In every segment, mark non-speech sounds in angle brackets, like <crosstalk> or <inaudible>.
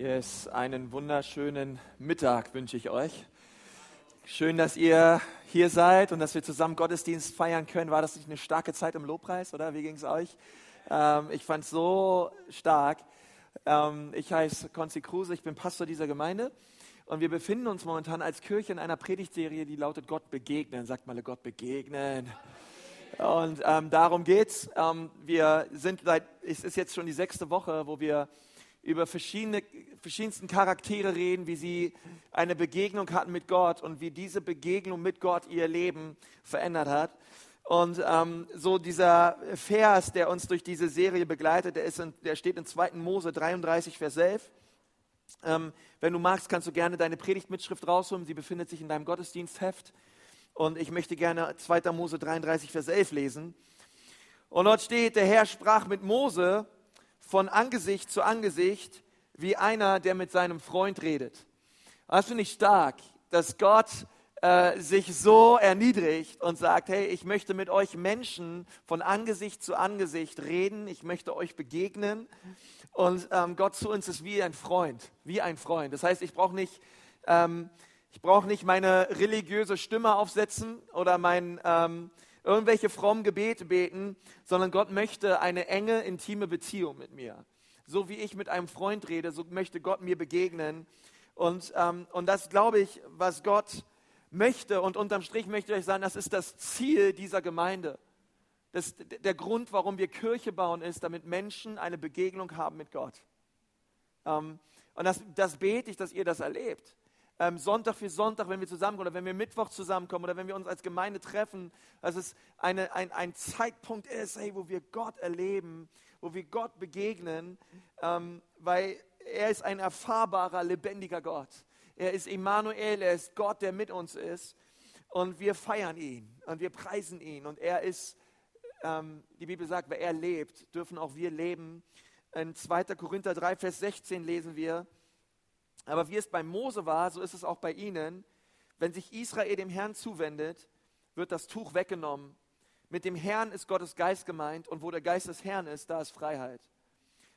Yes, einen wunderschönen Mittag wünsche ich euch. Schön, dass ihr hier seid und dass wir zusammen Gottesdienst feiern können. War das nicht eine starke Zeit im Lobpreis, oder? Wie ging es euch? Ähm, ich fand es so stark. Ähm, ich heiße Konzi Kruse, ich bin Pastor dieser Gemeinde und wir befinden uns momentan als Kirche in einer Predigtserie, die lautet Gott begegnen. Sagt mal Gott begegnen. Und ähm, darum geht's. Ähm, wir sind seit, es ist jetzt schon die sechste Woche, wo wir über verschiedene, verschiedensten Charaktere reden, wie sie eine Begegnung hatten mit Gott und wie diese Begegnung mit Gott ihr Leben verändert hat. Und ähm, so dieser Vers, der uns durch diese Serie begleitet, der, in, der steht in 2. Mose 33, Vers 11. Ähm, wenn du magst, kannst du gerne deine Predigtmitschrift rausholen. Sie befindet sich in deinem Gottesdienstheft. Und ich möchte gerne 2. Mose 33, Vers 11 lesen. Und dort steht, der Herr sprach mit Mose von Angesicht zu Angesicht wie einer, der mit seinem Freund redet. Das finde ich stark, dass Gott äh, sich so erniedrigt und sagt, hey, ich möchte mit euch Menschen von Angesicht zu Angesicht reden, ich möchte euch begegnen. Und ähm, Gott zu uns ist wie ein Freund, wie ein Freund. Das heißt, ich brauche nicht, ähm, ich nicht meine religiöse Stimme aufsetzen oder mein ähm, irgendwelche frommen Gebete beten, sondern Gott möchte eine enge, intime Beziehung mit mir. So wie ich mit einem Freund rede, so möchte Gott mir begegnen. Und, ähm, und das glaube ich, was Gott möchte. Und unterm Strich möchte ich euch sagen, das ist das Ziel dieser Gemeinde. Das, der Grund, warum wir Kirche bauen, ist, damit Menschen eine Begegnung haben mit Gott. Ähm, und das, das bete ich, dass ihr das erlebt ähm, Sonntag für Sonntag, wenn wir zusammenkommen oder wenn wir Mittwoch zusammenkommen oder wenn wir uns als Gemeinde treffen, dass es eine, ein, ein Zeitpunkt ist, hey, wo wir Gott erleben, wo wir Gott begegnen, ähm, weil er ist ein erfahrbarer, lebendiger Gott. Er ist Emmanuel, er ist Gott, der mit uns ist. Und wir feiern ihn und wir preisen ihn. Und er ist, ähm, die Bibel sagt, wer er lebt, dürfen auch wir leben. In 2. Korinther 3, Vers 16 lesen wir, aber wie es bei Mose war, so ist es auch bei ihnen. Wenn sich Israel dem Herrn zuwendet, wird das Tuch weggenommen. Mit dem Herrn ist Gottes Geist gemeint und wo der Geist des Herrn ist, da ist Freiheit.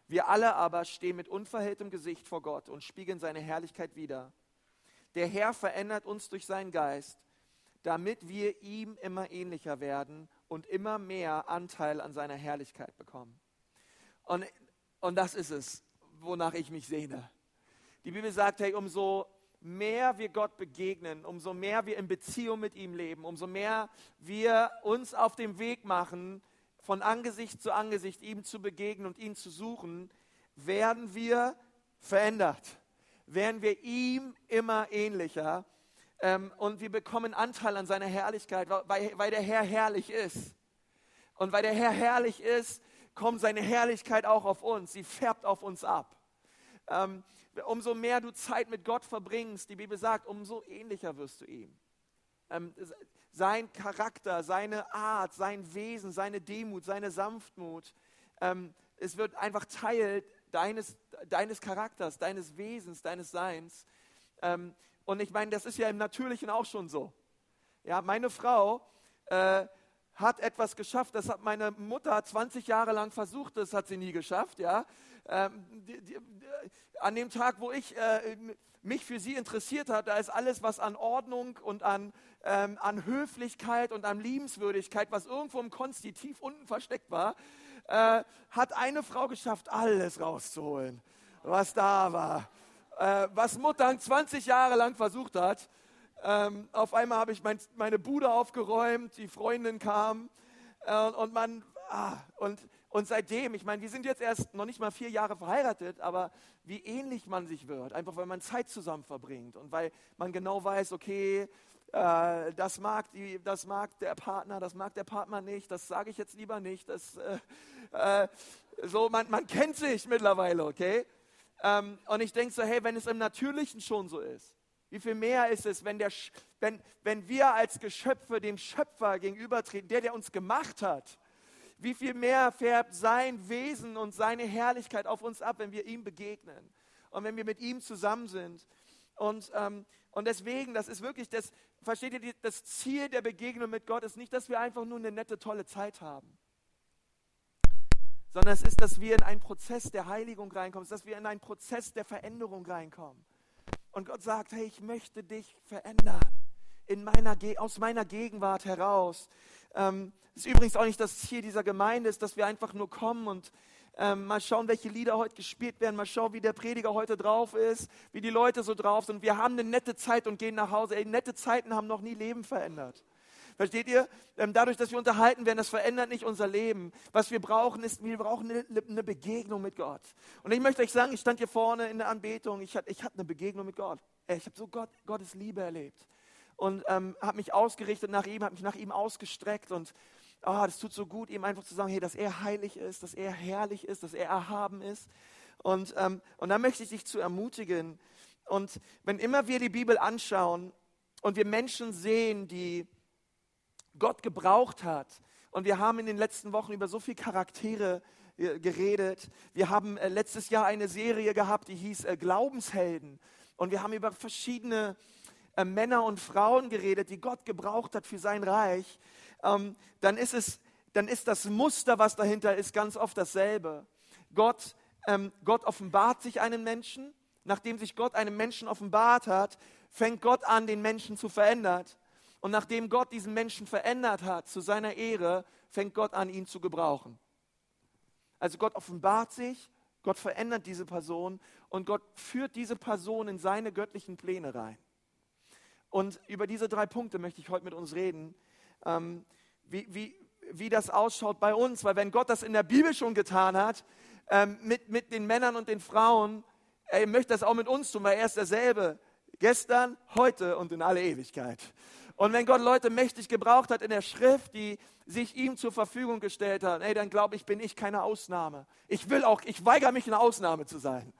Wir alle aber stehen mit unverhelltem Gesicht vor Gott und spiegeln seine Herrlichkeit wider. Der Herr verändert uns durch seinen Geist, damit wir ihm immer ähnlicher werden und immer mehr Anteil an seiner Herrlichkeit bekommen. Und, und das ist es, wonach ich mich sehne. Die Bibel sagt, hey, umso mehr wir Gott begegnen, umso mehr wir in Beziehung mit ihm leben, umso mehr wir uns auf den Weg machen, von Angesicht zu Angesicht ihm zu begegnen und ihn zu suchen, werden wir verändert, werden wir ihm immer ähnlicher ähm, und wir bekommen Anteil an seiner Herrlichkeit, weil, weil der Herr herrlich ist. Und weil der Herr herrlich ist, kommt seine Herrlichkeit auch auf uns, sie färbt auf uns ab. Ähm, umso mehr du Zeit mit Gott verbringst, die Bibel sagt, umso ähnlicher wirst du ihm. Ähm, sein Charakter, seine Art, sein Wesen, seine Demut, seine Sanftmut, ähm, es wird einfach Teil deines, deines Charakters, deines Wesens, deines Seins. Ähm, und ich meine, das ist ja im Natürlichen auch schon so. Ja, meine Frau äh, hat etwas geschafft, das hat meine Mutter 20 Jahre lang versucht, das hat sie nie geschafft. Ja, ähm, die, die, an dem Tag, wo ich äh, mich für sie interessiert habe, da ist alles, was an Ordnung und an, ähm, an Höflichkeit und an Liebenswürdigkeit, was irgendwo im Konstitiv unten versteckt war, äh, hat eine Frau geschafft, alles rauszuholen, was da war. Äh, was Mutter 20 Jahre lang versucht hat. Ähm, auf einmal habe ich mein, meine Bude aufgeräumt, die Freundin kam äh, und man, ah, und und seitdem, ich meine, wir sind jetzt erst noch nicht mal vier Jahre verheiratet, aber wie ähnlich man sich wird, einfach weil man Zeit zusammen verbringt und weil man genau weiß, okay, äh, das, mag die, das mag der Partner, das mag der Partner nicht, das sage ich jetzt lieber nicht. Das, äh, äh, so, man, man kennt sich mittlerweile, okay? Ähm, und ich denke so, hey, wenn es im Natürlichen schon so ist, wie viel mehr ist es, wenn, der, wenn, wenn wir als Geschöpfe dem Schöpfer gegenübertreten, der, der uns gemacht hat, wie viel mehr färbt sein Wesen und seine Herrlichkeit auf uns ab, wenn wir ihm begegnen und wenn wir mit ihm zusammen sind. Und, ähm, und deswegen, das ist wirklich das, versteht ihr, das Ziel der Begegnung mit Gott ist nicht, dass wir einfach nur eine nette, tolle Zeit haben, sondern es ist, dass wir in einen Prozess der Heiligung reinkommen, dass wir in einen Prozess der Veränderung reinkommen. Und Gott sagt, hey, ich möchte dich verändern in meiner, aus meiner Gegenwart heraus. Ähm, ist übrigens auch nicht das Ziel dieser Gemeinde, ist, dass wir einfach nur kommen und ähm, mal schauen, welche Lieder heute gespielt werden, mal schauen, wie der Prediger heute drauf ist, wie die Leute so drauf sind. Wir haben eine nette Zeit und gehen nach Hause. Ey, nette Zeiten haben noch nie Leben verändert. Versteht ihr? Ähm, dadurch, dass wir unterhalten werden, das verändert nicht unser Leben. Was wir brauchen, ist, wir brauchen eine, Begegnung mit Gott. Und ich möchte euch sagen, ich stand hier vorne in der Anbetung, ich hatte, ich eine Begegnung mit Gott. Ich habe so Gott, Gottes Liebe erlebt. Und ähm, habe mich ausgerichtet nach ihm, habe mich nach ihm ausgestreckt und oh, das tut so gut, ihm einfach zu sagen, hey, dass er heilig ist, dass er herrlich ist, dass er erhaben ist. Und, ähm, und da möchte ich dich zu ermutigen. Und wenn immer wir die Bibel anschauen und wir Menschen sehen, die Gott gebraucht hat. Und wir haben in den letzten Wochen über so viele Charaktere äh, geredet. Wir haben äh, letztes Jahr eine Serie gehabt, die hieß äh, Glaubenshelden. Und wir haben über verschiedene Männer und Frauen geredet, die Gott gebraucht hat für sein Reich. Ähm, dann ist es, dann ist das Muster, was dahinter ist, ganz oft dasselbe. Gott, ähm, Gott offenbart sich einem Menschen. Nachdem sich Gott einem Menschen offenbart hat, fängt Gott an, den Menschen zu verändern. Und nachdem Gott diesen Menschen verändert hat zu seiner Ehre, fängt Gott an, ihn zu gebrauchen. Also Gott offenbart sich, Gott verändert diese Person und Gott führt diese Person in seine göttlichen Pläne rein. Und über diese drei Punkte möchte ich heute mit uns reden, ähm, wie, wie, wie das ausschaut bei uns. Weil wenn Gott das in der Bibel schon getan hat, ähm, mit, mit den Männern und den Frauen, er möchte das auch mit uns tun, weil er ist derselbe. Gestern, heute und in alle Ewigkeit. Und wenn Gott Leute mächtig gebraucht hat in der Schrift, die sich ihm zur Verfügung gestellt haben, ey, dann glaube ich, bin ich keine Ausnahme. Ich will auch, ich weigere mich, eine Ausnahme zu sein.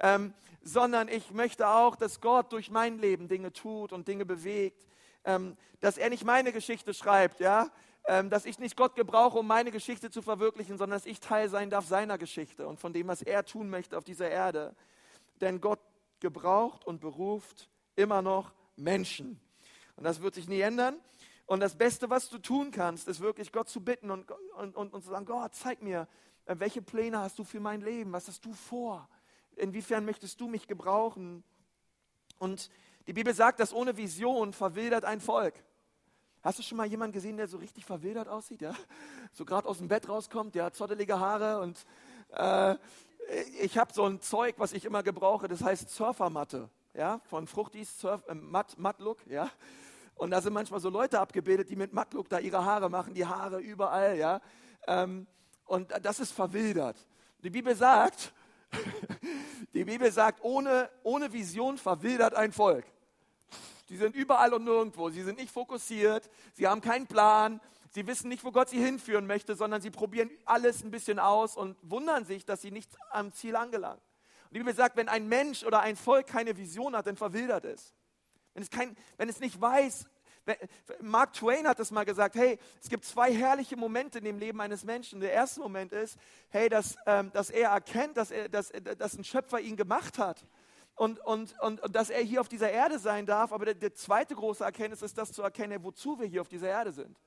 Ähm, sondern ich möchte auch, dass Gott durch mein Leben Dinge tut und Dinge bewegt. Ähm, dass er nicht meine Geschichte schreibt, ja, ähm, dass ich nicht Gott gebrauche, um meine Geschichte zu verwirklichen, sondern dass ich Teil sein darf seiner Geschichte und von dem, was er tun möchte auf dieser Erde. Denn Gott gebraucht und beruft immer noch Menschen. Und das wird sich nie ändern. Und das Beste, was du tun kannst, ist wirklich Gott zu bitten und, und, und, und zu sagen, Gott, zeig mir, äh, welche Pläne hast du für mein Leben? Was hast du vor? Inwiefern möchtest du mich gebrauchen? Und die Bibel sagt, dass ohne Vision verwildert ein Volk. Hast du schon mal jemanden gesehen, der so richtig verwildert aussieht? Ja? So gerade aus dem Bett rauskommt, der hat zottelige Haare und äh, ich habe so ein Zeug, was ich immer gebrauche, das heißt Surfermatte, ja, von Fruchtis Surf, äh, Matt, Matt Look, ja. Und da sind manchmal so Leute abgebildet, die mit Mattlook da ihre Haare machen, die Haare überall, ja. Ähm, und das ist verwildert. Die Bibel sagt, <laughs> die Bibel sagt, ohne, ohne Vision verwildert ein Volk. Die sind überall und nirgendwo. Sie sind nicht fokussiert. Sie haben keinen Plan. Sie wissen nicht, wo Gott sie hinführen möchte, sondern sie probieren alles ein bisschen aus und wundern sich, dass sie nicht am Ziel angelangen. Die Bibel sagt, wenn ein Mensch oder ein Volk keine Vision hat, dann verwildert es. Wenn es, kein, wenn es nicht weiß, Mark Twain hat es mal gesagt, hey, es gibt zwei herrliche Momente in dem Leben eines Menschen. Der erste Moment ist, hey, dass, ähm, dass er erkennt, dass, er, dass, dass ein Schöpfer ihn gemacht hat. Und, und, und, und, dass er hier auf dieser Erde sein darf. Aber der, der, zweite große Erkenntnis ist das zu erkennen, wozu wir hier auf dieser Erde sind.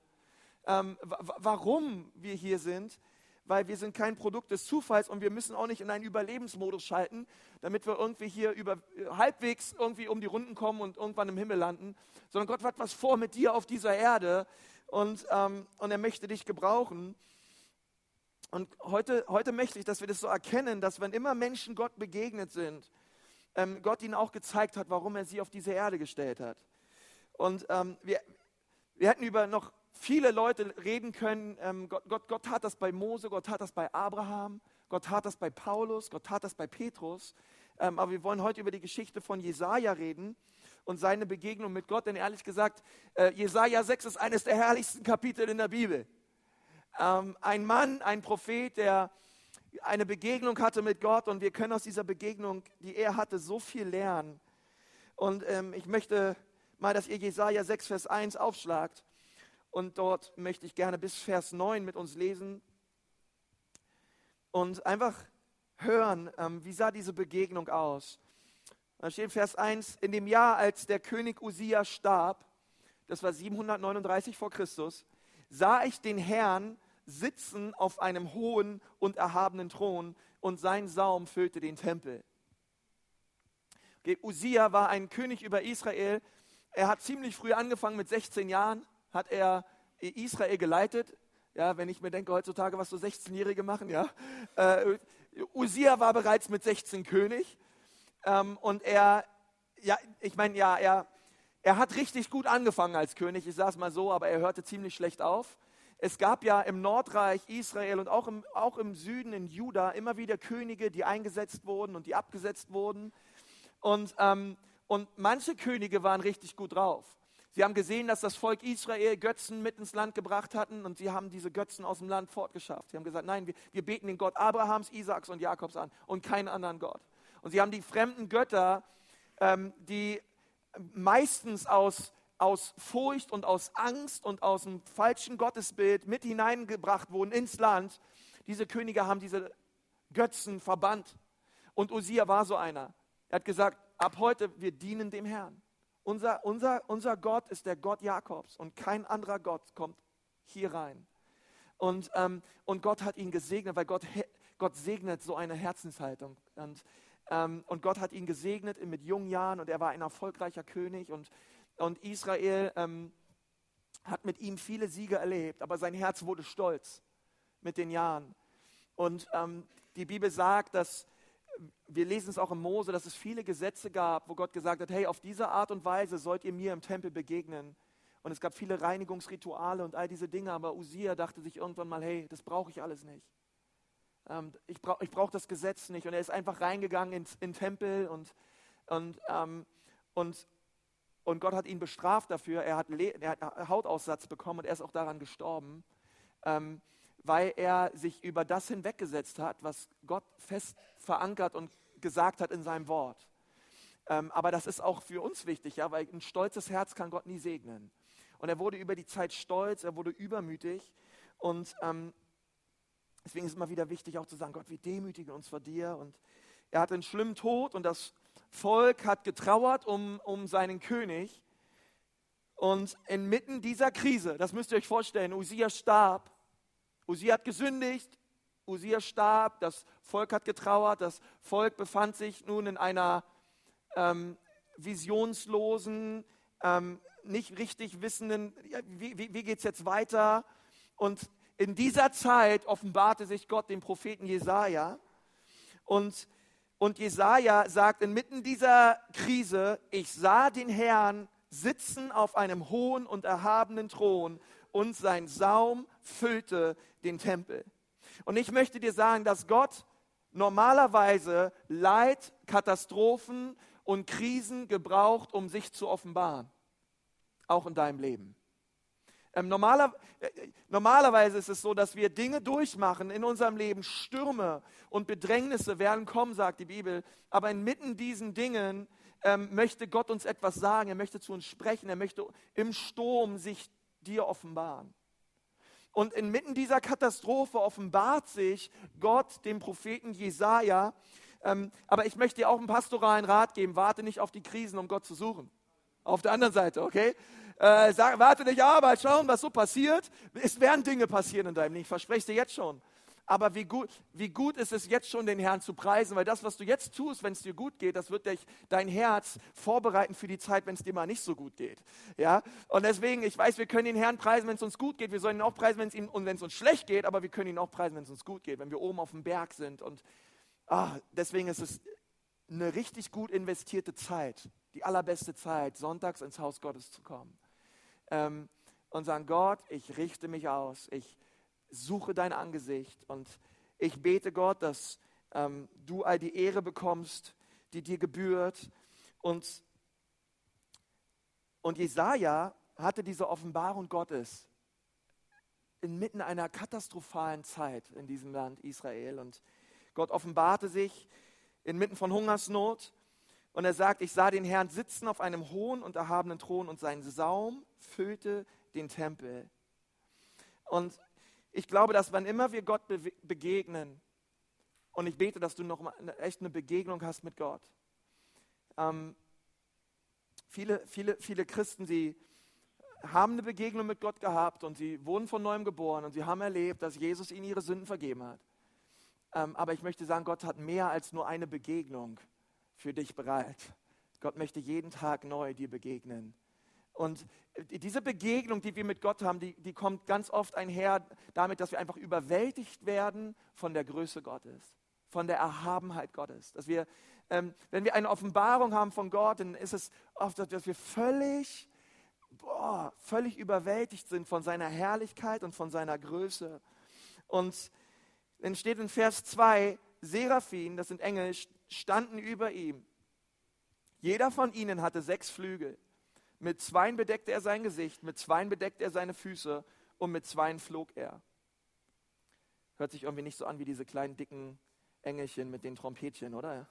Ähm, warum wir hier sind weil wir sind kein Produkt des Zufalls und wir müssen auch nicht in einen Überlebensmodus schalten, damit wir irgendwie hier über, halbwegs irgendwie um die Runden kommen und irgendwann im Himmel landen, sondern Gott hat was vor mit dir auf dieser Erde und, ähm, und er möchte dich gebrauchen. Und heute, heute möchte ich, dass wir das so erkennen, dass wenn immer Menschen Gott begegnet sind, ähm, Gott ihnen auch gezeigt hat, warum er sie auf diese Erde gestellt hat. Und ähm, wir, wir hätten über noch viele Leute reden können, ähm, Gott, Gott, Gott tat das bei Mose, Gott tat das bei Abraham, Gott tat das bei Paulus, Gott tat das bei Petrus. Ähm, aber wir wollen heute über die Geschichte von Jesaja reden und seine Begegnung mit Gott. Denn ehrlich gesagt, äh, Jesaja 6 ist eines der herrlichsten Kapitel in der Bibel. Ähm, ein Mann, ein Prophet, der eine Begegnung hatte mit Gott und wir können aus dieser Begegnung, die er hatte, so viel lernen. Und ähm, ich möchte mal, dass ihr Jesaja 6, Vers 1 aufschlagt. Und dort möchte ich gerne bis Vers 9 mit uns lesen und einfach hören, ähm, wie sah diese Begegnung aus. Da steht Vers 1, in dem Jahr, als der König Usia starb, das war 739 vor Christus, sah ich den Herrn sitzen auf einem hohen und erhabenen Thron und sein Saum füllte den Tempel. Okay, Usia war ein König über Israel. Er hat ziemlich früh angefangen, mit 16 Jahren hat er Israel geleitet. Ja, wenn ich mir denke heutzutage, was so 16-Jährige machen, ja. Äh, Usia war bereits mit 16 König. Ähm, und er, ja, ich meine, ja, er, er hat richtig gut angefangen als König, ich sage es mal so, aber er hörte ziemlich schlecht auf. Es gab ja im Nordreich Israel und auch im, auch im Süden in Juda immer wieder Könige, die eingesetzt wurden und die abgesetzt wurden. Und, ähm, und manche Könige waren richtig gut drauf. Sie haben gesehen, dass das Volk Israel Götzen mit ins Land gebracht hatten und sie haben diese Götzen aus dem Land fortgeschafft. Sie haben gesagt, nein, wir, wir beten den Gott Abrahams, Isaaks und Jakobs an und keinen anderen Gott. Und sie haben die fremden Götter, ähm, die meistens aus, aus Furcht und aus Angst und aus einem falschen Gottesbild mit hineingebracht wurden ins Land. Diese Könige haben diese Götzen verbannt. Und Usia war so einer. Er hat gesagt, ab heute, wir dienen dem Herrn. Unser, unser, unser Gott ist der Gott Jakobs und kein anderer Gott kommt hier rein. Und, ähm, und Gott hat ihn gesegnet, weil Gott, Gott segnet so eine Herzenshaltung. Und ähm, und Gott hat ihn gesegnet mit jungen Jahren und er war ein erfolgreicher König und, und Israel ähm, hat mit ihm viele Siege erlebt, aber sein Herz wurde stolz mit den Jahren. Und ähm, die Bibel sagt, dass, wir lesen es auch im Mose, dass es viele Gesetze gab, wo Gott gesagt hat, hey, auf diese Art und Weise sollt ihr mir im Tempel begegnen. Und es gab viele Reinigungsrituale und all diese Dinge, aber Usia dachte sich irgendwann mal, hey, das brauche ich alles nicht. Ähm, ich brauche brauch das Gesetz nicht. Und er ist einfach reingegangen in den Tempel und, und, ähm, und, und Gott hat ihn bestraft dafür. Er hat, er hat Hautaussatz bekommen und er ist auch daran gestorben, ähm, weil er sich über das hinweggesetzt hat, was Gott fest verankert und gesagt hat in seinem Wort. Ähm, aber das ist auch für uns wichtig, ja, weil ein stolzes Herz kann Gott nie segnen. Und er wurde über die Zeit stolz, er wurde übermütig und ähm, Deswegen ist es immer wieder wichtig auch zu sagen, Gott, wir demütigen uns vor dir. Und er hat einen schlimmen Tod und das Volk hat getrauert um, um seinen König. Und inmitten dieser Krise, das müsst ihr euch vorstellen, Usia starb. Usia hat gesündigt, Usia starb, das Volk hat getrauert, das Volk befand sich nun in einer ähm, visionslosen, ähm, nicht richtig wissenden, ja, wie, wie, wie geht es jetzt weiter? Und in dieser Zeit offenbarte sich Gott dem Propheten Jesaja. Und, und Jesaja sagt inmitten dieser Krise: Ich sah den Herrn sitzen auf einem hohen und erhabenen Thron und sein Saum füllte den Tempel. Und ich möchte dir sagen, dass Gott normalerweise Leid, Katastrophen und Krisen gebraucht, um sich zu offenbaren. Auch in deinem Leben. Ähm, normaler, äh, normalerweise ist es so, dass wir Dinge durchmachen in unserem Leben, Stürme und Bedrängnisse werden kommen, sagt die Bibel. Aber inmitten diesen Dingen ähm, möchte Gott uns etwas sagen, er möchte zu uns sprechen, er möchte im Sturm sich dir offenbaren. Und inmitten dieser Katastrophe offenbart sich Gott dem Propheten Jesaja. Ähm, aber ich möchte dir auch einen pastoralen Rat geben: Warte nicht auf die Krisen, um Gott zu suchen. Auf der anderen Seite, okay? Äh, sag, warte nicht ab, mal schauen, was so passiert. Es werden Dinge passieren in deinem Leben, ich verspreche dir jetzt schon. Aber wie gut, wie gut ist es jetzt schon, den Herrn zu preisen, weil das, was du jetzt tust, wenn es dir gut geht, das wird dich, dein Herz vorbereiten für die Zeit, wenn es dir mal nicht so gut geht. Ja? Und deswegen, ich weiß, wir können den Herrn preisen, wenn es uns gut geht. Wir sollen ihn auch preisen, wenn es ihm und wenn es uns schlecht geht, aber wir können ihn auch preisen, wenn es uns gut geht, wenn wir oben auf dem Berg sind. Und ah, deswegen ist es eine richtig gut investierte Zeit, die allerbeste Zeit, sonntags ins Haus Gottes zu kommen ähm, und sagen, Gott, ich richte mich aus, ich suche dein Angesicht und ich bete Gott, dass ähm, du all die Ehre bekommst, die dir gebührt. Und, und Jesaja hatte diese Offenbarung Gottes inmitten einer katastrophalen Zeit in diesem Land Israel. Und Gott offenbarte sich inmitten von Hungersnot und er sagt, ich sah den Herrn sitzen auf einem hohen und erhabenen Thron und sein Saum füllte den Tempel. Und ich glaube, dass wann immer wir Gott begegnen, und ich bete, dass du noch mal echt eine Begegnung hast mit Gott. Ähm, viele, viele, viele Christen, sie, haben eine Begegnung mit Gott gehabt und sie wurden von neuem geboren und sie haben erlebt, dass Jesus ihnen ihre Sünden vergeben hat. Ähm, aber ich möchte sagen, Gott hat mehr als nur eine Begegnung für dich bereit. Gott möchte jeden Tag neu dir begegnen. Und diese Begegnung, die wir mit Gott haben, die, die kommt ganz oft einher damit, dass wir einfach überwältigt werden von der Größe Gottes, von der Erhabenheit Gottes. Dass wir, ähm, wenn wir eine Offenbarung haben von Gott, dann ist es oft, dass wir völlig, boah, völlig überwältigt sind von seiner Herrlichkeit und von seiner Größe. Und dann steht in Vers 2, Seraphim, das sind Engel, standen über ihm. Jeder von ihnen hatte sechs Flügel. Mit zweien bedeckte er sein Gesicht, mit zweien bedeckte er seine Füße und mit zweien flog er. Hört sich irgendwie nicht so an wie diese kleinen dicken Engelchen mit den Trompetchen, oder?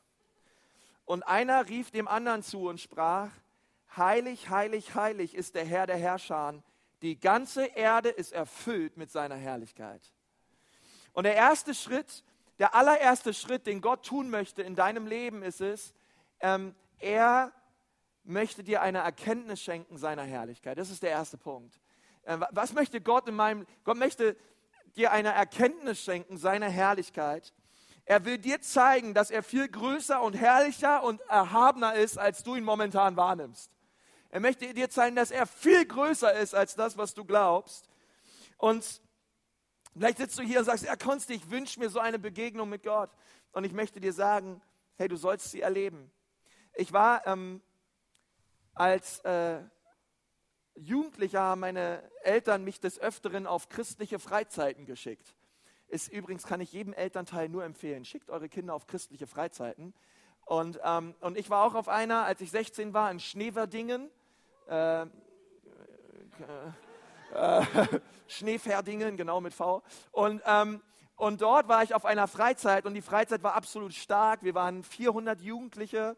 Und einer rief dem anderen zu und sprach, Heilig, heilig, heilig ist der Herr der Herrscher. Die ganze Erde ist erfüllt mit seiner Herrlichkeit. Und der erste Schritt, der allererste Schritt, den Gott tun möchte in deinem Leben, ist es, ähm, er möchte dir eine Erkenntnis schenken seiner Herrlichkeit. Das ist der erste Punkt. Äh, was möchte Gott in meinem, Gott möchte dir eine Erkenntnis schenken seiner Herrlichkeit. Er will dir zeigen, dass er viel größer und herrlicher und erhabener ist, als du ihn momentan wahrnimmst. Er möchte dir zeigen, dass er viel größer ist als das, was du glaubst. Und vielleicht sitzt du hier und sagst, ja, Konsti, ich wünsche mir so eine Begegnung mit Gott. Und ich möchte dir sagen, hey, du sollst sie erleben. Ich war ähm, als äh, Jugendlicher haben meine Eltern mich des Öfteren auf christliche Freizeiten geschickt. Ist übrigens, kann ich jedem Elternteil nur empfehlen, schickt eure Kinder auf christliche Freizeiten. Und, ähm, und ich war auch auf einer, als ich 16 war, in Schneverdingen. Äh, äh, äh, <laughs> Schneeferdingen, genau mit V. Und, ähm, und dort war ich auf einer Freizeit und die Freizeit war absolut stark. Wir waren 400 Jugendliche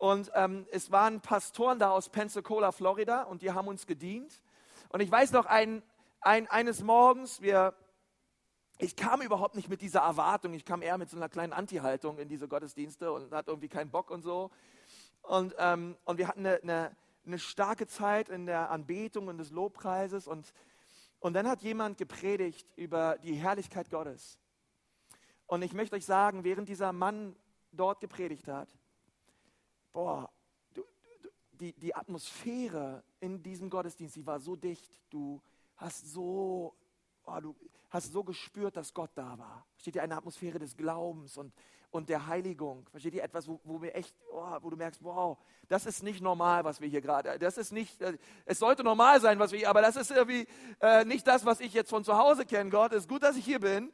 und ähm, es waren Pastoren da aus Pensacola, Florida, und die haben uns gedient. Und ich weiß noch, ein, ein, eines Morgens, wir, ich kam überhaupt nicht mit dieser Erwartung, ich kam eher mit so einer kleinen Anti-Haltung in diese Gottesdienste und hatte irgendwie keinen Bock und so. Und, ähm, und wir hatten eine, eine, eine starke Zeit in der Anbetung und des Lobpreises. Und, und dann hat jemand gepredigt über die Herrlichkeit Gottes. Und ich möchte euch sagen, während dieser Mann dort gepredigt hat, boah, du, du, die, die Atmosphäre in diesem Gottesdienst, die war so dicht. Du hast so, oh, du hast so gespürt, dass Gott da war. Steht dir eine Atmosphäre des Glaubens und, und der Heiligung. Versteht ihr etwas, wo, wo wir echt, oh, wo du merkst, wow, das ist nicht normal, was wir hier gerade, das ist nicht, äh, es sollte normal sein, was wir hier, aber das ist irgendwie äh, nicht das, was ich jetzt von zu Hause kenne, Gott. Es ist gut, dass ich hier bin.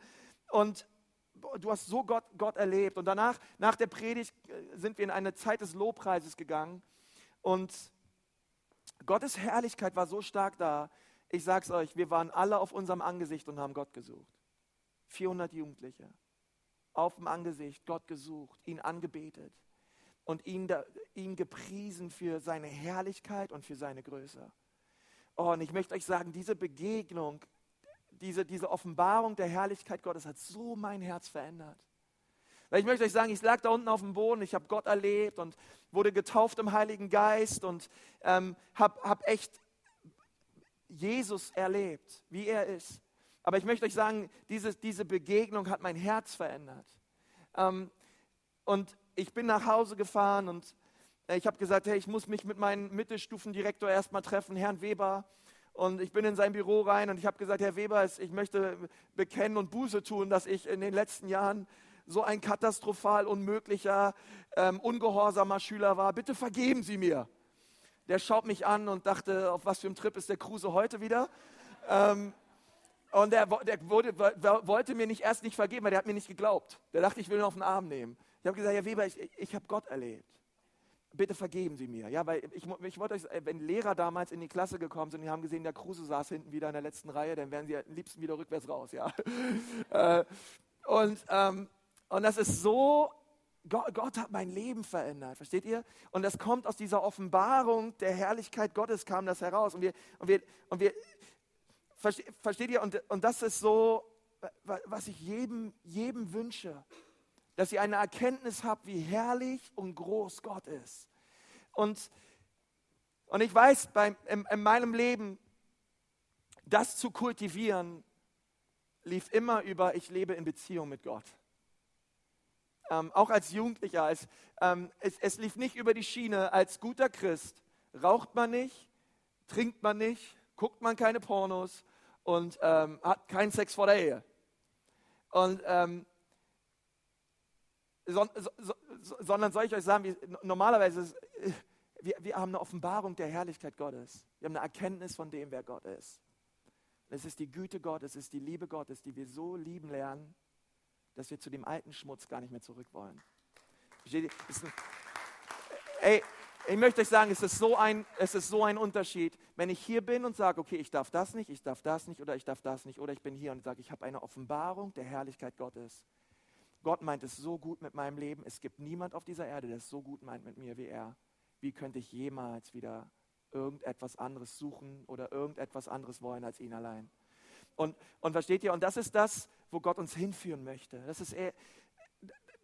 Und du hast so Gott, Gott erlebt. Und danach, nach der Predigt, äh, sind wir in eine Zeit des Lobpreises gegangen. Und Gottes Herrlichkeit war so stark da. Ich sag's euch, wir waren alle auf unserem Angesicht und haben Gott gesucht. 400 Jugendliche. Auf dem Angesicht Gott gesucht, ihn angebetet und ihn, ihn gepriesen für seine Herrlichkeit und für seine Größe. Oh, und ich möchte euch sagen, diese Begegnung diese, diese Offenbarung der Herrlichkeit Gottes hat so mein Herz verändert. Weil ich möchte euch sagen, ich lag da unten auf dem Boden, ich habe Gott erlebt und wurde getauft im Heiligen Geist und ähm, habe hab echt Jesus erlebt, wie er ist. Aber ich möchte euch sagen, diese, diese Begegnung hat mein Herz verändert. Ähm, und ich bin nach Hause gefahren und äh, ich habe gesagt, hey, ich muss mich mit meinem Mittelstufendirektor erstmal treffen, Herrn Weber. Und ich bin in sein Büro rein und ich habe gesagt, Herr Weber, ich möchte bekennen und Buße tun, dass ich in den letzten Jahren so ein katastrophal unmöglicher, ähm, ungehorsamer Schüler war. Bitte vergeben Sie mir. Der schaut mich an und dachte, auf was für einem Trip ist der Kruse heute wieder? Ähm, und der, der wurde, wollte mir nicht erst nicht vergeben, weil der hat mir nicht geglaubt. Der dachte, ich will ihn auf den Arm nehmen. Ich habe gesagt, Herr Weber, ich, ich habe Gott erlebt bitte vergeben Sie mir. Ja, weil ich, ich wollte euch, wenn Lehrer damals in die Klasse gekommen sind, die haben gesehen, der Kruse saß hinten wieder in der letzten Reihe, dann wären sie am liebsten wieder rückwärts raus. Ja. <laughs> Äh, und, ähm, und das ist so, Gott, Gott, hat mein Leben verändert, versteht ihr? Und das kommt aus dieser Offenbarung der Herrlichkeit Gottes, kam das heraus. Und wir, und wir, und wir versteht ihr? Und, und das ist so, was ich jedem, jedem wünsche dass ihr eine Erkenntnis habt, wie herrlich und groß Gott ist. Und Und ich weiß, bei, in, in meinem Leben, das zu kultivieren, lief immer über, ich lebe in Beziehung mit Gott. Ähm, auch als Jugendlicher, als, ähm, es, es lief nicht über die Schiene, als guter Christ raucht man nicht, trinkt man nicht, guckt man keine Pornos und ähm, hat keinen Sex vor der Ehe. Und ähm, so, so, so, sondern soll ich euch sagen, wie, normalerweise ist, wir, wir haben eine Offenbarung der Herrlichkeit Gottes. Wir haben eine Erkenntnis von dem, wer Gott ist. Es ist die Güte Gottes, es ist die Liebe Gottes, die wir so lieben lernen, dass wir zu dem alten Schmutz gar nicht mehr zurück wollen. Ey, ich möchte euch sagen, es ist, so ein, es ist so ein Unterschied, wenn ich hier bin und sage, okay, ich darf das nicht, ich darf das nicht oder ich darf das nicht oder ich bin hier und sage, ich habe eine Offenbarung der Herrlichkeit Gottes. Gott meint es so gut mit meinem Leben. Es gibt niemand auf dieser Erde, der es so gut meint mit mir wie er. Wie könnte ich jemals wieder irgendetwas anderes suchen oder irgendetwas anderes wollen als ihn allein? Und, und versteht ihr, und das ist das, wo Gott uns hinführen möchte. Das ist,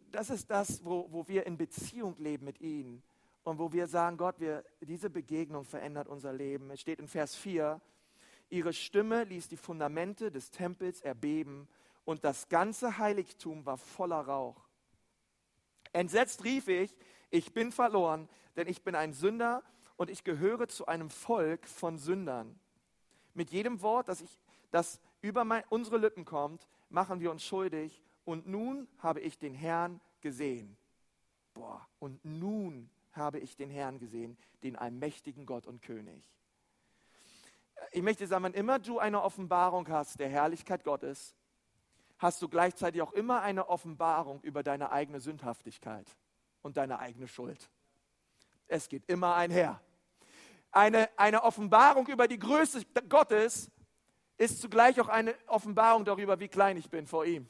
das, ist das, wo, wo wir in Beziehung leben mit ihm und wo wir sagen, Gott, wir, diese Begegnung verändert unser Leben. Es steht in Vers 4, ihre Stimme ließ die Fundamente des Tempels erbeben und das ganze Heiligtum war voller Rauch. Entsetzt rief ich, ich bin verloren, denn ich bin ein Sünder und ich gehöre zu einem Volk von Sündern. Mit jedem Wort, das, ich, das über mein, unsere Lippen kommt, machen wir uns schuldig. Und nun habe ich den Herrn gesehen. Boah, und nun habe ich den Herrn gesehen, den allmächtigen Gott und König. Ich möchte sagen, wenn immer du eine Offenbarung hast der Herrlichkeit Gottes, hast du gleichzeitig auch immer eine Offenbarung über deine eigene Sündhaftigkeit und deine eigene Schuld. Es geht immer einher. Eine, eine Offenbarung über die Größe Gottes ist zugleich auch eine Offenbarung darüber, wie klein ich bin vor ihm,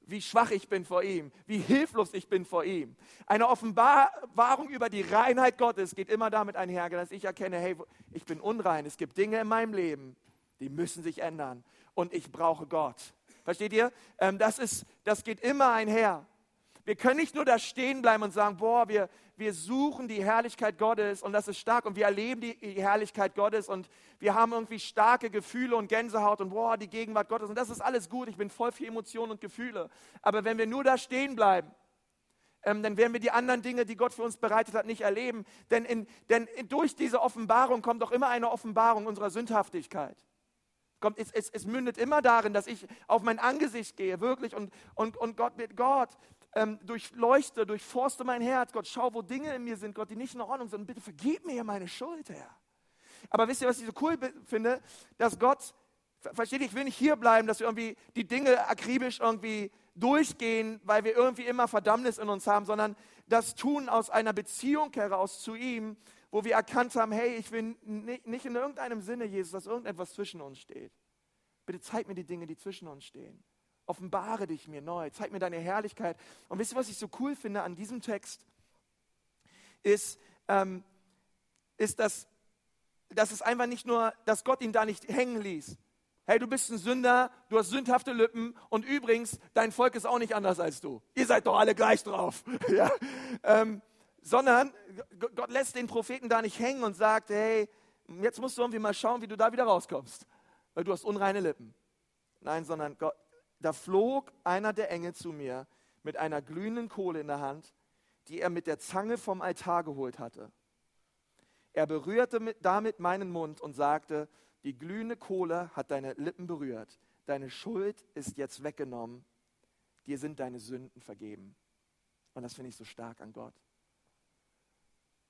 wie schwach ich bin vor ihm, wie hilflos ich bin vor ihm. Eine Offenbarung über die Reinheit Gottes geht immer damit einher, dass ich erkenne, hey, ich bin unrein, es gibt Dinge in meinem Leben, die müssen sich ändern und ich brauche Gott. Versteht ihr? Ähm, das, ist, das geht immer einher. Wir können nicht nur da stehen bleiben und sagen, boah, wir, wir suchen die Herrlichkeit Gottes und das ist stark und wir erleben die, Herrlichkeit Gottes und wir haben irgendwie starke Gefühle und Gänsehaut und boah, die Gegenwart Gottes und das ist alles gut. Ich bin voll für Emotionen und Gefühle. Aber wenn wir nur da stehen bleiben, ähm, dann werden wir die anderen Dinge, die Gott für uns bereitet hat, nicht erleben. Denn, in, denn durch diese Offenbarung kommt auch immer eine Offenbarung unserer Sündhaftigkeit. Kommt, es, es, es, mündet immer darin, dass ich auf mein Angesicht gehe, wirklich, und, und, und Gott mit Gott ähm, durchleuchte, durchforste mein Herz. Gott, schau, wo Dinge in mir sind, Gott, die nicht in Ordnung sind. Bitte vergib mir meine Schuld, Herr. Aber wisst ihr, was ich so cool finde? Dass Gott, versteht ihr, ich will nicht hier bleiben, dass wir irgendwie die Dinge akribisch irgendwie durchgehen, weil wir irgendwie immer Verdammnis in uns haben, sondern das tun aus einer Beziehung heraus zu ihm wo wir erkannt haben, hey, ich will nicht in irgendeinem Sinne, Jesus, dass irgendetwas zwischen uns steht. Bitte zeig mir die Dinge, die zwischen uns stehen. Offenbare dich mir neu, zeig mir deine Herrlichkeit. Und wisst ihr, was ich so cool finde an diesem Text? Ist, ähm, ist dass, dass es einfach nicht nur, dass Gott ihn da nicht hängen ließ. Hey, du bist ein Sünder, du hast sündhafte Lippen und übrigens, dein Volk ist auch nicht anders als du. Ihr seid doch alle gleich drauf. <laughs> ja? ähm, sondern Gott lässt den Propheten da nicht hängen und sagt, hey, jetzt musst du irgendwie mal schauen, wie du da wieder rauskommst, weil du hast unreine Lippen. Nein, sondern Gott, da flog einer der Engel zu mir mit einer glühenden Kohle in der Hand, die er mit der Zange vom Altar geholt hatte. Er berührte mit, damit meinen Mund und sagte, die glühende Kohle hat deine Lippen berührt, deine Schuld ist jetzt weggenommen, dir sind deine Sünden vergeben. Und das finde ich so stark an Gott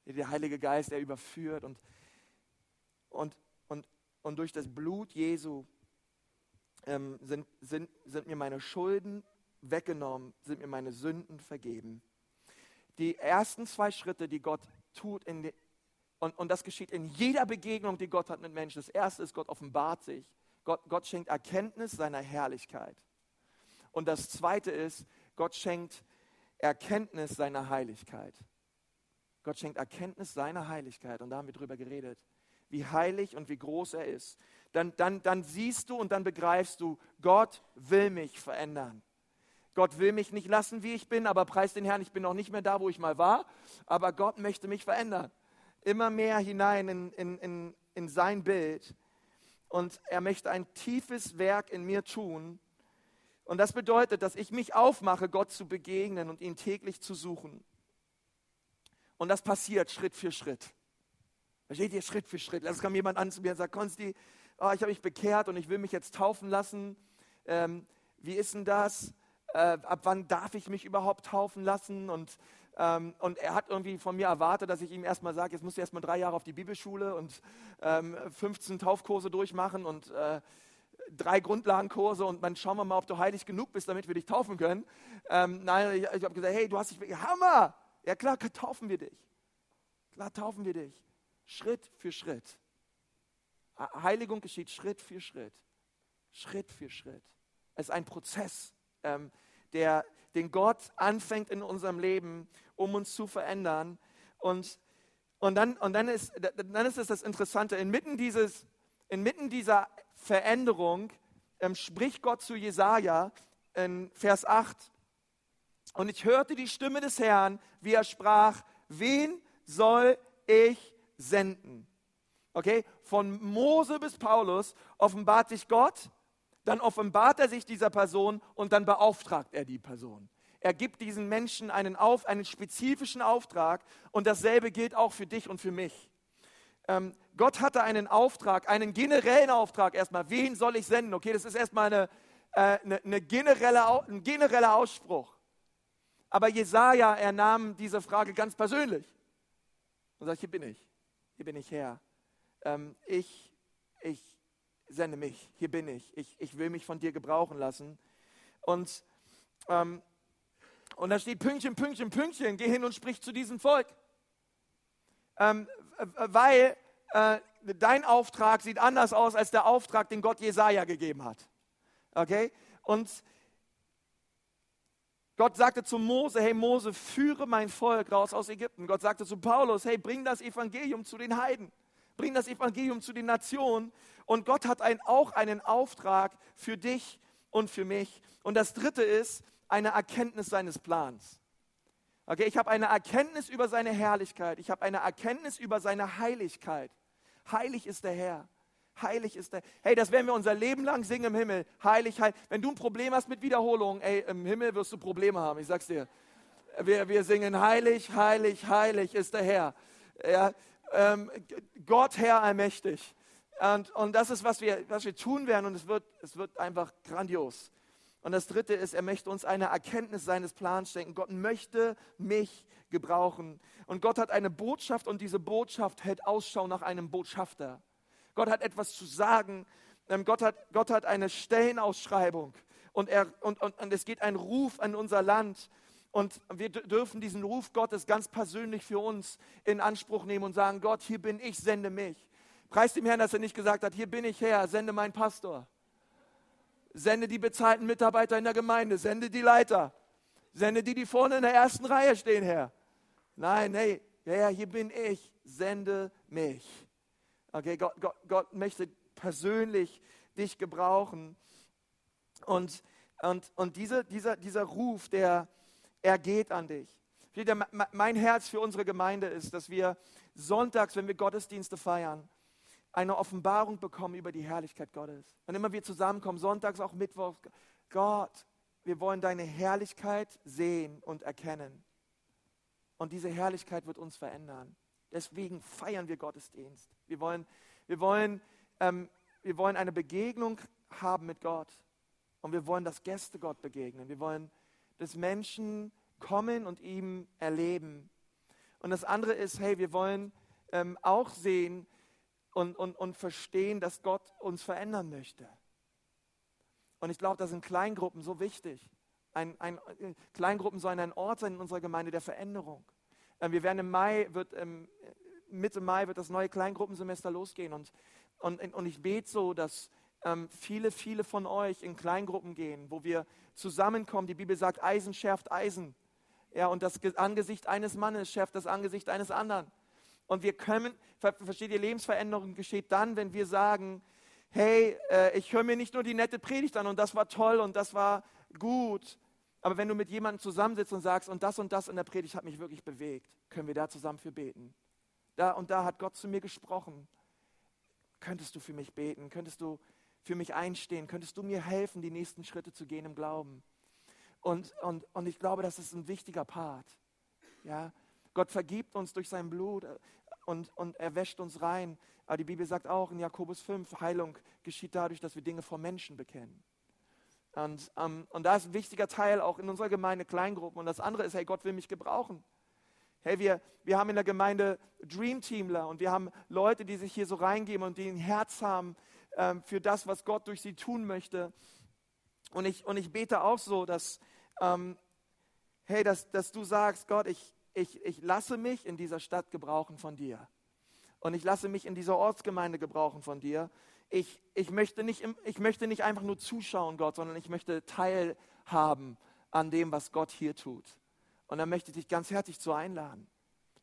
der Heilige Geist, er überführt und, und, und, und durch das Blut Jesu ähm, sind, sind, sind mir meine Schulden weggenommen, sind mir meine Sünden vergeben. Die ersten zwei Schritte, die Gott tut, in die, und, und das geschieht in jeder Begegnung, die Gott hat mit Menschen. Das erste ist, Gott offenbart sich. Gott, Gott schenkt Erkenntnis seiner Herrlichkeit. Und das zweite ist, Gott schenkt Erkenntnis seiner Heiligkeit. Gott schenkt Erkenntnis seiner Heiligkeit. Und da haben wir drüber geredet, wie heilig und wie groß er ist. Dann, dann, dann siehst du und dann begreifst du, Gott will mich verändern. Gott will mich nicht lassen, wie ich bin, aber preis den Herrn, ich bin noch nicht mehr da, wo ich mal war, aber Gott möchte mich verändern. immer mehr hinein in, in, in, in sein Bild. Und er möchte ein tiefes Werk in mir tun. Und das bedeutet, dass ich mich aufmache, Gott zu begegnen und ihn täglich zu suchen. Und das passiert Schritt für Schritt. Versteht ihr? Schritt für Schritt. Es kam jemand an zu mir und sagt, Konsti, oh, ich habe mich bekehrt und ich will mich jetzt taufen lassen. Ähm, wie ist denn das? Äh, ab wann darf ich mich überhaupt taufen lassen? Und, ähm, und er hat irgendwie von mir erwartet, dass ich ihm erstmal sage, jetzt musst du erstmal drei Jahre auf die Bibelschule und ähm, 15 Taufkurse durchmachen und äh, drei Grundlagenkurse und dann schauen wir mal, ob du heilig genug bist, damit wir dich taufen können. Ähm, nein, ich, ich habe gesagt, hey, du hast dich, Hammer! Ja klar, taufen wir dich. Klar, taufen wir dich. Schritt für Schritt. Heiligung geschieht Schritt für Schritt. Schritt für Schritt. Es ist ein Prozess, ähm, der, den Gott anfängt in unserem Leben, um uns zu verändern. Und, und, dann, und dann, ist, dann ist es das Interessante, inmitten, dieses, inmitten dieser Veränderung ähm, spricht Gott zu Jesaja in Vers 8. Und ich hörte die Stimme des Herrn, wie er sprach: Wen soll ich senden? Okay, von Mose bis Paulus offenbart sich Gott, dann offenbart er sich dieser Person und dann beauftragt er die Person. Er gibt diesen Menschen einen, auf, einen spezifischen Auftrag und dasselbe gilt auch für dich und für mich. Ähm, Gott hatte einen Auftrag, einen generellen Auftrag erstmal. Wen soll ich senden? Okay, das ist erstmal eine, äh, eine, eine generelle, ein genereller Ausspruch. Aber Jesaja, er nahm diese Frage ganz persönlich und sagt: Hier bin ich, hier bin ich Herr. Ähm, ich, ich sende mich, hier bin ich. ich. Ich will mich von dir gebrauchen lassen. Und, ähm, und da steht Pünktchen, Pünktchen, Pünktchen, geh hin und sprich zu diesem Volk. Ähm, weil äh, dein Auftrag sieht anders aus als der Auftrag, den Gott Jesaja gegeben hat. Okay? Und Gott sagte zu Mose: Hey Mose, führe mein Volk raus aus Ägypten. Gott sagte zu Paulus: Hey, bring das Evangelium zu den Heiden. Bring das Evangelium zu den Nationen. Und Gott hat ein, auch einen Auftrag für dich und für mich. Und das dritte ist eine Erkenntnis seines Plans. Okay, ich habe eine Erkenntnis über seine Herrlichkeit. Ich habe eine Erkenntnis über seine Heiligkeit. Heilig ist der Herr. Heilig ist der. Hey, das werden wir unser Leben lang singen im Himmel. Heilig, heilig. Wenn du ein Problem hast mit Wiederholung, ey, im Himmel wirst du Probleme haben. Ich sag's dir. Wir, wir singen heilig, heilig, heilig ist der Herr. Ja, ähm, Gott, Herr, allmächtig. Und, und das ist, was wir, was wir tun werden. Und es wird, es wird einfach grandios. Und das dritte ist, er möchte uns eine Erkenntnis seines Plans schenken. Gott möchte mich gebrauchen. Und Gott hat eine Botschaft und diese Botschaft hält Ausschau nach einem Botschafter. Gott hat etwas zu sagen. Ähm, Gott hat, Gott hat eine Stellenausschreibung. Und, er, und, und, und es geht ein Ruf an unser Land. Und wir dürfen diesen Ruf Gottes ganz persönlich für uns in Anspruch nehmen und sagen, Gott, hier bin ich, sende mich. Preis dem Herrn, dass er nicht gesagt hat, hier bin ich Herr, sende meinen Pastor. Sende die bezahlten Mitarbeiter in der Gemeinde. Sende die Leiter. Sende die, die vorne in der ersten Reihe stehen, Herr. Nein, hey, Herr, hier bin ich. Sende mich. Okay, Gott, Gott, Gott möchte persönlich dich gebrauchen. Und, und, und diese, dieser, dieser Ruf, der, er geht an dich. Mein Herz für unsere Gemeinde ist, dass wir sonntags, wenn wir Gottesdienste feiern, eine Offenbarung bekommen über die Herrlichkeit Gottes. Wann immer wir zusammenkommen, sonntags, auch mittwochs, Gott, wir wollen deine Herrlichkeit sehen und erkennen. Und diese Herrlichkeit wird uns verändern. Deswegen feiern wir Gottesdienst. Wir wollen, wir wollen, ähm, wir wollen eine Begegnung haben mit Gott. Und wir wollen, dass Gäste Gott begegnen. Wir wollen, dass Menschen kommen und ihm erleben. Und das andere ist, hey, wir wollen ähm, auch sehen, und, und, und verstehen, dass Gott uns verändern möchte. Und ich glaube, da sind Kleingruppen so wichtig. Ein, ein, Kleingruppen sollen ein Ort sein in unserer Gemeinde der Veränderung. Ähm, wir werden im Mai, wird, ähm, Mitte Mai wird das neue Kleingruppensemester losgehen. Und, und, und ich bete so, dass ähm, viele, viele von euch in Kleingruppen gehen, wo wir zusammenkommen. Die Bibel sagt, Eisen schärft Eisen. Ja, und das Angesicht eines Mannes schärft das Angesicht eines anderen. Und wir können, versteht ihr, Lebensveränderung geschieht dann, wenn wir sagen, hey, äh, ich höre mir nicht nur die nette Predigt an und das war toll und das war gut, aber wenn du mit jemandem zusammensitzt und sagst, und das und das in der Predigt hat mich wirklich bewegt, können wir da zusammen für beten. da und da hat Gott zu mir gesprochen. Könntest du für mich beten? Könntest du für mich einstehen? Könntest du mir helfen, die nächsten Schritte zu gehen im Glauben? Und, und, und ich glaube, das ist ein wichtiger Part. Ja? Gott vergibt uns durch sein Blut äh, und, und er wäscht uns rein. Aber die Bibel sagt auch in Jakobus 5, Heilung geschieht dadurch, dass wir Dinge vor Menschen bekennen. Und, ähm, und da ist ein wichtiger Teil auch in unserer Gemeinde Kleingruppen. Und das andere ist, hey, Gott will mich gebrauchen. Hey, wir, wir haben in der Gemeinde Dream Teamler und wir haben Leute, die sich hier so reingeben und die ein Herz haben ähm, für das, was Gott durch sie tun möchte. Und ich, und ich bete auch so, dass, ähm, hey, dass, dass du sagst, Gott, ich, ich, ich lasse mich in dieser Stadt gebrauchen von dir. Und ich lasse mich in dieser Ortsgemeinde gebrauchen von dir. Ich, ich, möchte nicht, ich möchte nicht einfach nur zuschauen, Gott, sondern ich möchte teilhaben an dem, was Gott hier tut. Und dann möchte ich dich ganz herzlich zu einladen,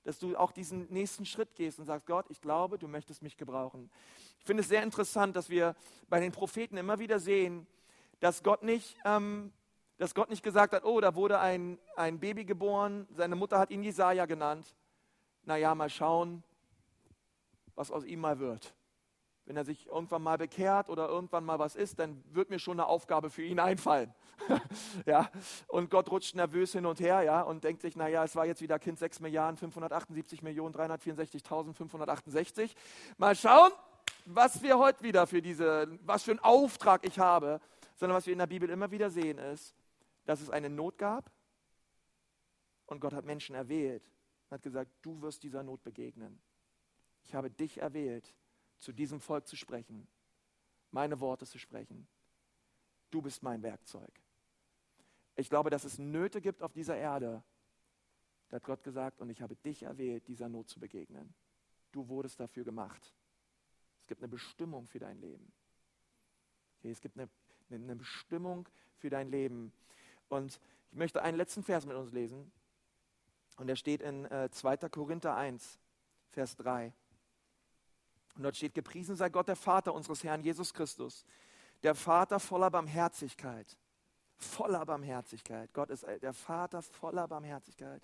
dass du auch diesen nächsten Schritt gehst und sagst, Gott, ich glaube, du möchtest mich gebrauchen. Ich finde es sehr interessant, dass wir bei den Propheten immer wieder sehen, dass Gott nicht, ähm, dass Gott nicht gesagt hat, oh, da wurde ein, ein Baby geboren, seine Mutter hat ihn Jesaja genannt. Naja, mal schauen, was aus ihm mal wird. Wenn er sich irgendwann mal bekehrt oder irgendwann mal was ist, dann wird mir schon eine Aufgabe für ihn einfallen. <laughs> ja, und Gott rutscht nervös hin und her, ja, und denkt sich, naja, es war jetzt wieder Kind 6 Milliarden, 578 Millionen, 364.568. Mal schauen, was wir heute wieder für diese, was für einen Auftrag ich habe, sondern was wir in der Bibel immer wieder sehen ist, dass es eine Not gab und Gott hat Menschen erwählt, hat gesagt, du wirst dieser Not begegnen. Ich habe dich erwählt zu diesem Volk zu sprechen, meine Worte zu sprechen. Du bist mein Werkzeug. Ich glaube, dass es Nöte gibt auf dieser Erde. Da hat Gott gesagt, und ich habe dich erwählt, dieser Not zu begegnen. Du wurdest dafür gemacht. Es gibt eine Bestimmung für dein Leben. Okay, es gibt eine, eine Bestimmung für dein Leben. Und ich möchte einen letzten Vers mit uns lesen. Und der steht in äh, 2. Korinther 1, Vers 3. Und dort steht, gepriesen sei Gott, der Vater unseres Herrn Jesus Christus, der Vater voller Barmherzigkeit. Voller Barmherzigkeit. Gott ist der Vater voller Barmherzigkeit.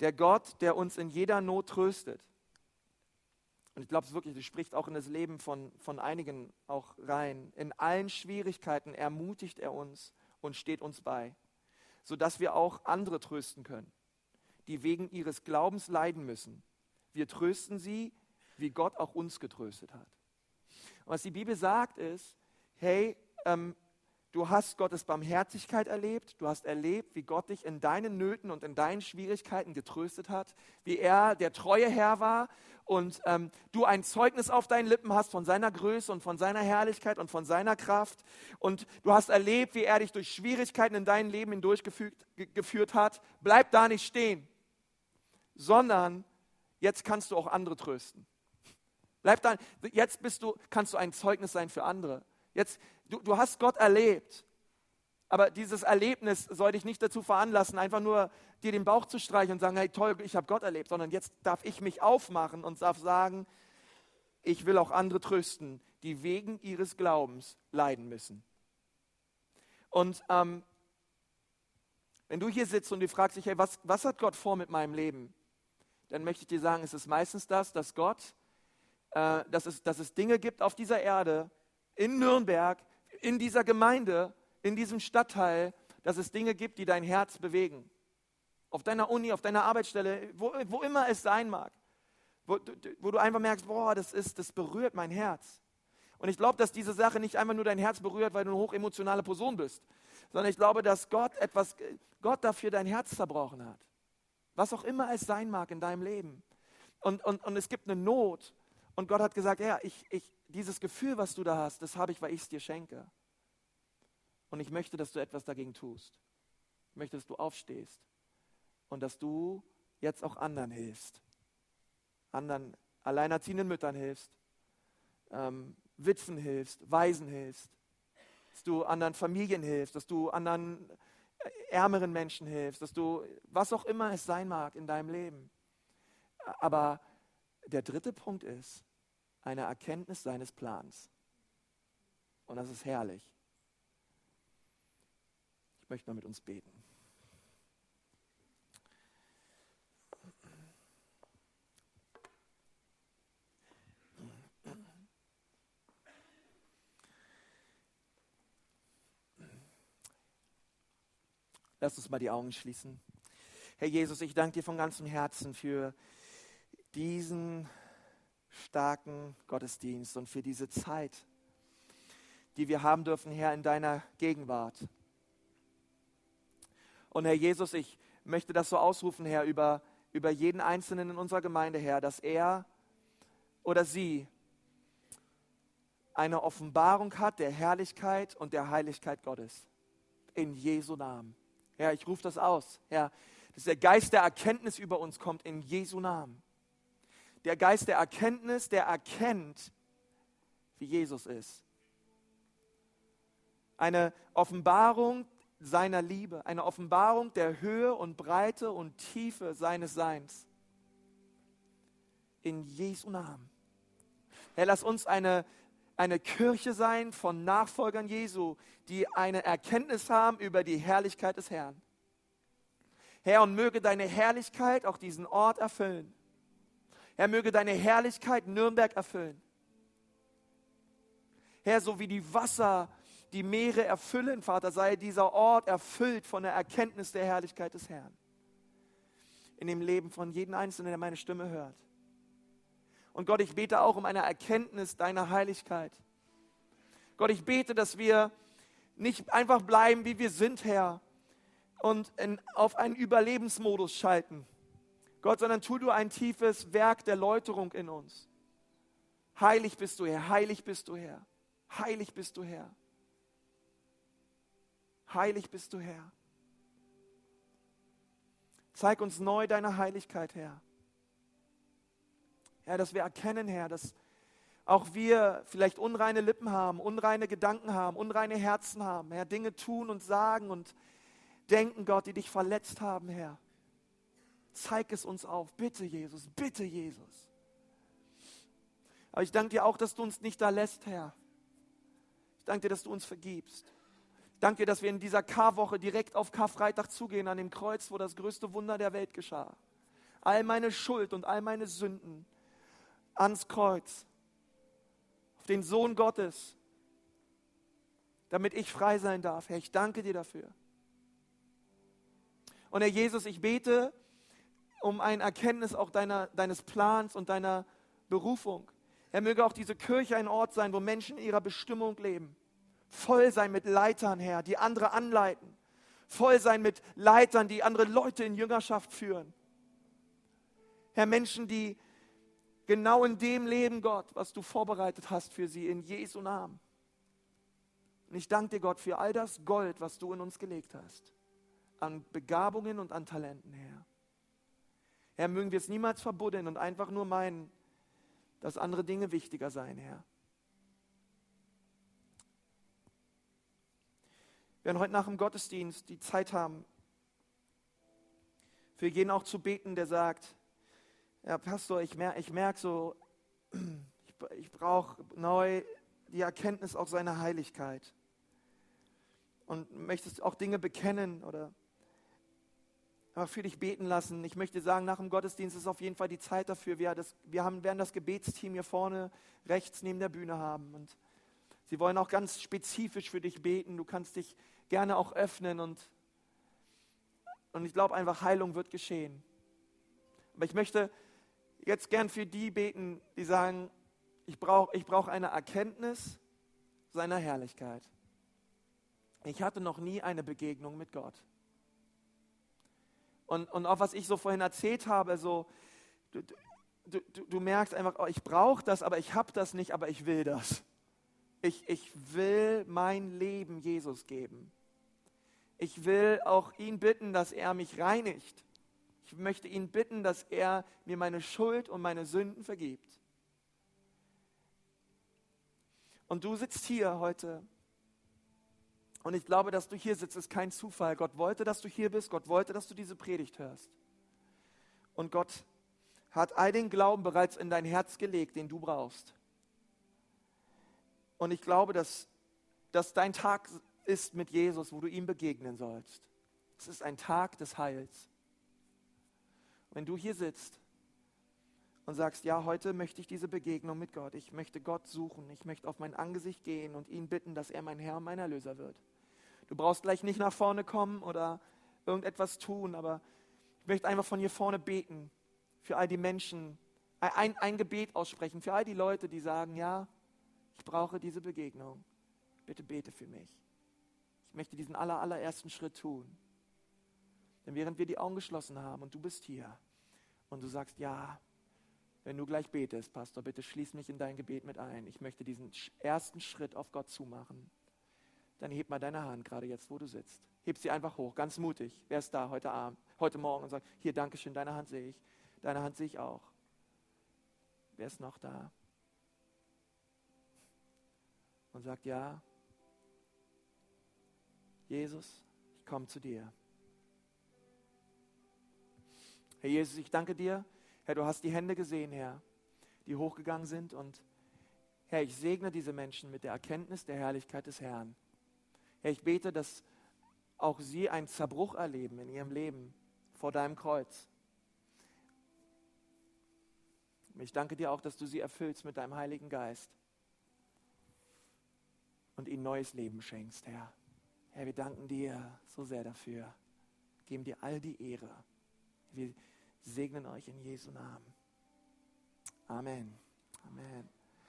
Der Gott, der uns in jeder Not tröstet. Und ich glaube es wirklich, das spricht auch in das Leben von, von einigen auch rein. In allen Schwierigkeiten ermutigt er uns und steht uns bei, sodass wir auch andere trösten können, die wegen ihres Glaubens leiden müssen. Wir trösten sie, wie Gott auch uns getröstet hat. Und was die Bibel sagt ist, hey, ähm, du hast Gottes Barmherzigkeit erlebt, du hast erlebt, wie Gott dich in deinen Nöten und in deinen Schwierigkeiten getröstet hat, wie er der treue Herr war und ähm, du ein Zeugnis auf deinen Lippen hast von seiner Größe und von seiner Herrlichkeit und von seiner Kraft und du hast erlebt, wie er dich durch Schwierigkeiten in dein Leben hindurchgeführt hat. Bleib da nicht stehen, sondern jetzt kannst du auch andere trösten. Bleib da. Jetzt bist du, kannst du ein Zeugnis sein für andere. Jetzt, du, du hast Gott erlebt. Aber dieses Erlebnis soll dich nicht dazu veranlassen, einfach nur dir den Bauch zu streichen und sagen, hey toll, ich habe Gott erlebt, sondern jetzt darf ich mich aufmachen und darf sagen, ich will auch andere trösten, die wegen ihres Glaubens leiden müssen. Und ähm, wenn du hier sitzt und du fragst dich, hey, was, was hat Gott vor mit meinem Leben? Dann möchte ich dir sagen, es ist meistens das, dass Gott äh, dass, es, dass es Dinge gibt auf dieser Erde, in Nürnberg, in dieser Gemeinde, in diesem Stadtteil, dass es Dinge gibt, die dein Herz bewegen. Auf deiner Uni, auf deiner Arbeitsstelle, wo, wo immer es sein mag. Wo, wo du einfach merkst, boah, das, ist, das berührt mein Herz. Und ich glaube, dass diese Sache nicht einfach nur dein Herz berührt, weil du eine hochemotionale Person bist, sondern ich glaube, dass Gott etwas, Gott dafür dein Herz zerbrochen hat. Was auch immer es sein mag in deinem Leben. Und, und, und es gibt eine Not. Und Gott hat gesagt, ja, ich, ich, dieses Gefühl, was du da hast, das habe ich, weil ich es dir schenke. Und ich möchte, dass du etwas dagegen tust. Ich möchte, dass du aufstehst und dass du jetzt auch anderen hilfst. Anderen alleinerziehenden Müttern hilfst, ähm, Witwen hilfst, Waisen hilfst, dass du anderen Familien hilfst, dass du anderen äh, ärmeren Menschen hilfst, dass du, was auch immer es sein mag in deinem Leben. Aber der dritte Punkt ist eine Erkenntnis seines Plans. Und das ist herrlich. Ich möchte mal mit uns beten. Lass uns mal die Augen schließen. Herr Jesus, ich danke dir von ganzem Herzen für diesen starken Gottesdienst und für diese Zeit, die wir haben dürfen, Herr, in deiner Gegenwart. Und Herr Jesus, ich möchte das so ausrufen, Herr, über, über jeden Einzelnen in unserer Gemeinde, Herr, dass er oder sie eine Offenbarung hat der Herrlichkeit und der Heiligkeit Gottes. In Jesu Namen. Herr, ich rufe das aus. Herr, dass der Geist der Erkenntnis über uns kommt in Jesu Namen. Der Geist der Erkenntnis, der erkennt, wie Jesus ist. Eine Offenbarung seiner Liebe, eine Offenbarung der Höhe und Breite und Tiefe seines Seins. In Jesu Namen. Herr, lass uns eine, eine Kirche sein von Nachfolgern Jesu, die eine Erkenntnis haben über die Herrlichkeit des Herrn. Herr, und möge deine Herrlichkeit auch diesen Ort erfüllen. Herr, möge deine Herrlichkeit Nürnberg erfüllen. Herr, so wie die Wasser die Meere erfüllen, Vater, sei dieser Ort erfüllt von der Erkenntnis der Herrlichkeit des Herrn. In dem Leben von jedem Einzelnen, der meine Stimme hört. Und Gott, ich bete auch um eine Erkenntnis deiner Heiligkeit. Gott, ich bete, dass wir nicht einfach bleiben, wie wir sind, Herr, und in, auf einen Überlebensmodus schalten. Gott, sondern tu du ein tiefes Werk der Läuterung in uns. Heilig bist du, Herr, heilig bist du, Herr, heilig bist du, Herr. Heilig bist du, Herr. Zeig uns neu deine Heiligkeit, Herr. Herr, dass wir erkennen, Herr, dass auch wir vielleicht unreine Lippen haben, unreine Gedanken haben, unreine Herzen haben, Herr, Dinge tun und sagen und denken, Gott, die dich verletzt haben, Herr. Zeig es uns auf. Bitte, Jesus, bitte, Jesus. Aber ich danke dir auch, dass du uns nicht da lässt, Herr. Ich danke dir, dass du uns vergibst. Danke dir, dass wir in dieser Karwoche direkt auf Karfreitag zugehen, an dem Kreuz, wo das größte Wunder der Welt geschah. All meine Schuld und all meine Sünden ans Kreuz, auf den Sohn Gottes, damit ich frei sein darf. Herr, ich danke dir dafür. Und Herr Jesus, ich bete um ein Erkenntnis auch deiner, deines Plans und deiner Berufung. Er möge auch diese Kirche ein Ort sein, wo Menschen in ihrer Bestimmung leben. Voll sein mit Leitern, Herr, die andere anleiten. Voll sein mit Leitern, die andere Leute in Jüngerschaft führen. Herr, Menschen, die genau in dem leben, Gott, was du vorbereitet hast für sie, in Jesu Namen. Und ich danke dir, Gott, für all das Gold, was du in uns gelegt hast. An Begabungen und an Talenten, Herr. Herr, mögen wir es niemals verbuddeln und einfach nur meinen, dass andere Dinge wichtiger seien, Herr. Wir werden heute nach dem Gottesdienst die Zeit haben, für jeden auch zu beten, der sagt, ja, Pastor, ich merke ich merk so, <clears throat> ich, ich brauche neu die Erkenntnis auch seiner Heiligkeit. Und möchtest auch Dinge bekennen oder für dich beten lassen. Ich möchte sagen, nach dem Gottesdienst ist auf jeden Fall die Zeit dafür. Wir, das, wir haben, werden das Gebetsteam hier vorne rechts neben der Bühne haben. Und sie wollen auch ganz spezifisch für dich beten. Du kannst dich gerne auch öffnen und, und ich glaube einfach, Heilung wird geschehen. Aber ich möchte jetzt gern für die beten, die sagen, ich brauche ich brauch eine Erkenntnis seiner Herrlichkeit. Ich hatte noch nie eine Begegnung mit Gott. Und, und auch was ich so vorhin erzählt habe, so, du, du, du, merkst einfach, oh, ich brauche das, aber ich habe das nicht, aber ich will das. Ich, ich will mein Leben Jesus geben. Ich will auch ihn bitten, dass er mich reinigt. Ich möchte ihn bitten, dass er mir meine Schuld und meine Sünden vergibt. Und du sitzt hier heute. Und ich glaube, dass du hier sitzt, ist kein Zufall. Gott wollte, dass du hier bist. Gott wollte, dass du diese Predigt hörst. Und Gott hat all den Glauben bereits in dein Herz gelegt, den du brauchst. Und ich glaube, dass, dass dein Tag ist mit Jesus, wo du ihm begegnen sollst. Es ist ein Tag des Heils. Wenn du hier sitzt und sagst, ja, heute möchte ich diese Begegnung mit Gott, ich möchte Gott suchen, ich möchte auf mein Angesicht gehen und ihn bitten, dass er mein Herr und mein Erlöser wird. Du brauchst gleich nicht nach vorne kommen oder irgendetwas tun, aber ich möchte einfach von hier vorne beten für all die Menschen, ein, ein Gebet aussprechen, für all die Leute, die sagen, ja, ich brauche diese Begegnung. Bitte bete für mich. Ich möchte diesen aller, allerersten Schritt tun. Denn während wir die Augen geschlossen haben und du bist hier und du sagst, ja, wenn du gleich betest, Pastor, bitte schließ mich in dein Gebet mit ein. Ich möchte diesen ersten Schritt auf Gott zumachen. Dann heb mal deine Hand, gerade jetzt, wo du sitzt. Heb sie einfach hoch, ganz mutig. Wer ist da heute Abend, heute Morgen und sagt, hier, Dankeschön, deine Hand sehe ich. Deine Hand sehe ich auch. Wer ist noch da? Und sagt, ja, Jesus, ich komme zu dir. Herr Jesus, ich danke dir. Herr, du hast die Hände gesehen, Herr, die hochgegangen sind. Und Herr, ich segne diese Menschen mit der Erkenntnis der Herrlichkeit des Herrn. Herr, ich bete, dass auch sie einen Zerbruch erleben in ihrem Leben vor deinem Kreuz. Ich danke dir auch, dass du sie erfüllst mit deinem Heiligen Geist und ihnen neues Leben schenkst, Herr. Herr, wir danken dir so sehr dafür. Geben dir all die Ehre. Wir segnen euch in Jesu Namen. Amen. Amen.